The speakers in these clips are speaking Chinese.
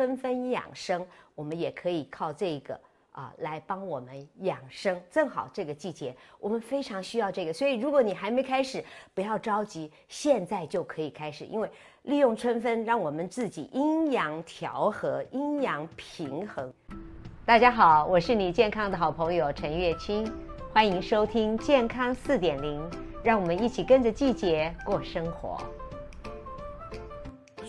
春分养生，我们也可以靠这个啊来帮我们养生。正好这个季节，我们非常需要这个，所以如果你还没开始，不要着急，现在就可以开始，因为利用春分，让我们自己阴阳调和、阴阳平衡。大家好，我是你健康的好朋友陈月清，欢迎收听健康四点零，让我们一起跟着季节过生活。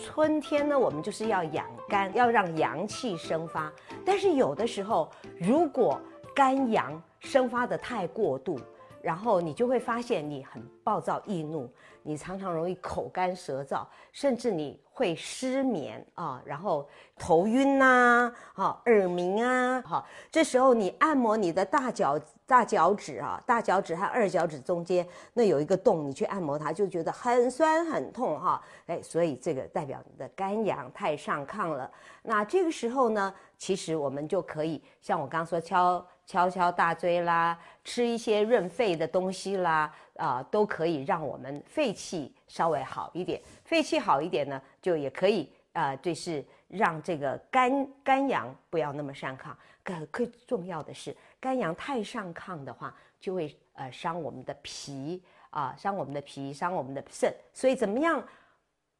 春天呢，我们就是要养肝，要让阳气生发。但是有的时候，如果肝阳生发的太过度，然后你就会发现你很暴躁易怒，你常常容易口干舌燥，甚至你会失眠啊，然后头晕呐，哈，耳鸣啊，哈，这时候你按摩你的大脚。大脚趾啊，大脚趾和二脚趾中间那有一个洞，你去按摩它，就觉得很酸很痛哈。哎，所以这个代表你的肝阳太上亢了。那这个时候呢，其实我们就可以像我刚说敲敲敲大椎啦，吃一些润肺的东西啦，啊、都可以让我们肺气稍微好一点。肺气好一点呢，就也可以啊、呃，就是让这个肝肝阳不要那么上亢。更更重要的是。肝阳太上亢的话，就会呃伤我们的脾啊，伤我们的脾，伤我们的肾。所以怎么样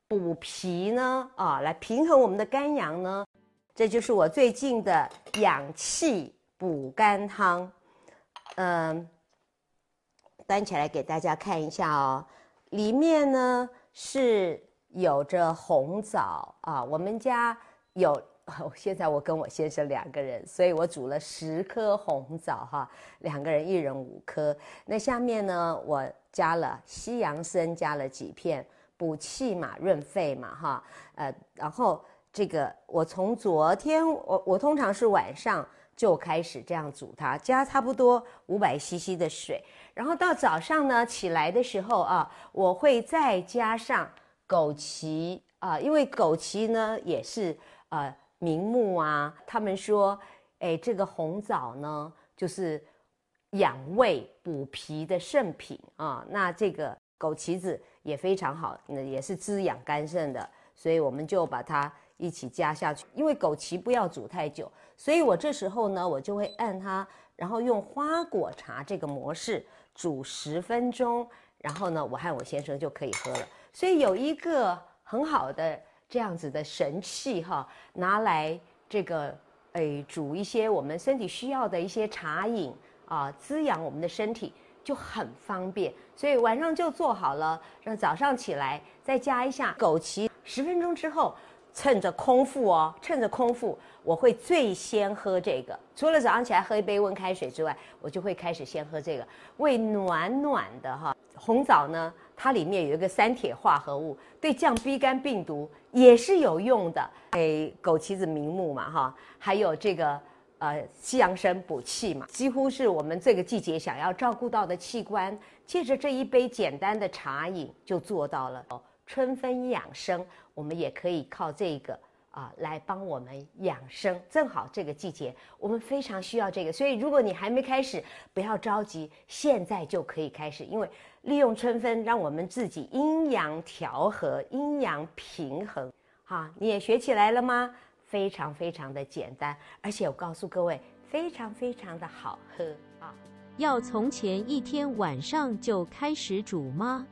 补脾呢？啊，来平衡我们的肝阳呢？这就是我最近的养气补肝汤。嗯，端起来给大家看一下哦。里面呢是有着红枣啊，我们家有。现在我跟我先生两个人，所以我煮了十颗红枣哈，两个人一人五颗。那下面呢，我加了西洋参，加了几片补气嘛，润肺嘛哈。呃，然后这个我从昨天我我通常是晚上就开始这样煮它，加差不多五百 CC 的水，然后到早上呢起来的时候啊，我会再加上枸杞啊，因为枸杞呢也是呃。明目啊，他们说，哎，这个红枣呢，就是养胃补脾的圣品啊。那这个枸杞子也非常好，那也是滋养肝肾的，所以我们就把它一起加下去。因为枸杞不要煮太久，所以我这时候呢，我就会按它，然后用花果茶这个模式煮十分钟，然后呢，我和我先生就可以喝了。所以有一个很好的。这样子的神器哈，拿来这个诶煮一些我们身体需要的一些茶饮啊，滋养我们的身体就很方便。所以晚上就做好了，让早上起来再加一下枸杞。十分钟之后，趁着空腹哦，趁着空腹，我会最先喝这个。除了早上起来喝一杯温开水之外，我就会开始先喝这个，胃暖暖的哈。红枣呢，它里面有一个三铁化合物，对降 B 肝病毒也是有用的。诶，枸杞子明目嘛，哈，还有这个呃西洋参补气嘛，几乎是我们这个季节想要照顾到的器官，借着这一杯简单的茶饮就做到了。春分养生，我们也可以靠这个。啊，来帮我们养生，正好这个季节我们非常需要这个，所以如果你还没开始，不要着急，现在就可以开始，因为利用春分，让我们自己阴阳调和、阴阳平衡。哈，你也学起来了吗？非常非常的简单，而且我告诉各位，非常非常的好喝啊！要从前一天晚上就开始煮吗？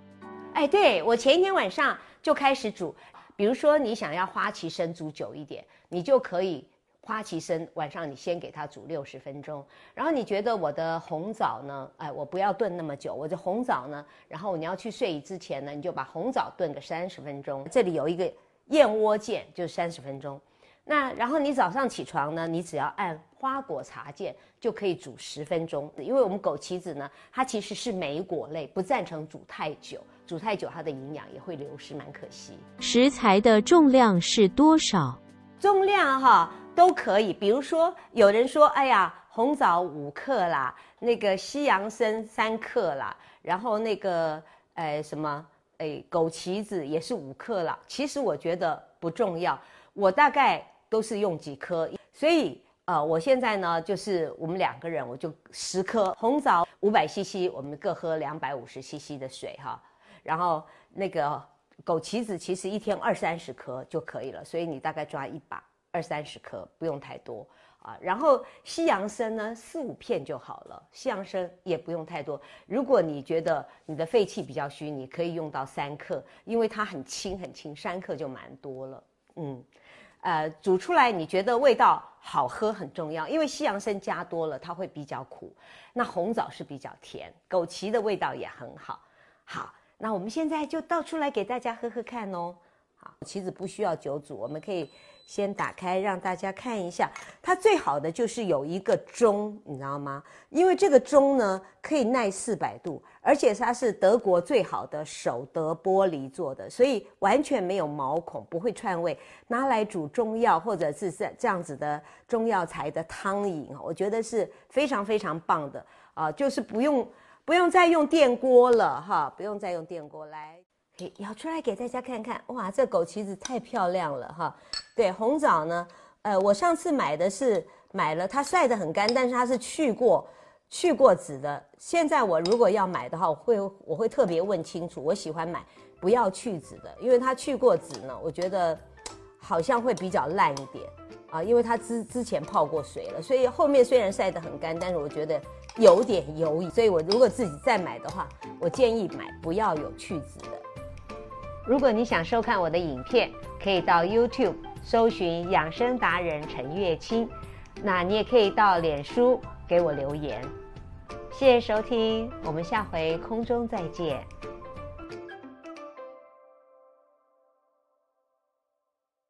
哎，对，我前一天晚上就开始煮。比如说，你想要花旗参煮久一点，你就可以花旗参晚上你先给它煮六十分钟。然后你觉得我的红枣呢？哎，我不要炖那么久。我的红枣呢？然后你要去睡之前呢，你就把红枣炖个三十分钟。这里有一个燕窝键，就三十分钟。那然后你早上起床呢，你只要按花果茶键就可以煮十分钟。因为我们枸杞子呢，它其实是莓果类，不赞成煮太久。煮太久，它的营养也会流失，蛮可惜。食材的重量是多少？重量哈都可以。比如说，有人说，哎呀，红枣五克啦，那个西洋参三克啦，然后那个，呃什么，哎枸杞子也是五克啦。其实我觉得不重要，我大概都是用几颗，所以呃，我现在呢，就是我们两个人，我就十颗红枣五百 CC，我们各喝两百五十 CC 的水哈。然后那个枸杞子其实一天二三十颗就可以了，所以你大概抓一把二三十颗，不用太多啊。然后西洋参呢，四五片就好了。西洋参也不用太多。如果你觉得你的肺气比较虚，你可以用到三克，因为它很轻很轻，三克就蛮多了。嗯，呃，煮出来你觉得味道好喝很重要，因为西洋参加多了它会比较苦，那红枣是比较甜，枸杞的味道也很好。好，那我们现在就倒出来给大家喝喝看哦。好，其实不需要久煮，我们可以先打开让大家看一下。它最好的就是有一个钟，你知道吗？因为这个钟呢可以耐四百度，而且它是德国最好的手德玻璃做的，所以完全没有毛孔，不会串味。拿来煮中药或者是这这样子的中药材的汤饮，我觉得是非常非常棒的啊！就是不用不用再用电锅了哈，不用再用电锅来。舀出来给大家看看，哇，这枸杞子太漂亮了哈！对，红枣呢，呃，我上次买的是买了它晒得很干，但是它是去过去过籽的。现在我如果要买的话，我会我会特别问清楚，我喜欢买不要去籽的，因为它去过籽呢，我觉得好像会比较烂一点啊，因为它之之前泡过水了，所以后面虽然晒得很干，但是我觉得有点油，所以我如果自己再买的话，我建议买不要有去籽的。如果你想收看我的影片，可以到 YouTube 搜寻养生达人陈月清，那你也可以到脸书给我留言。谢谢收听，我们下回空中再见。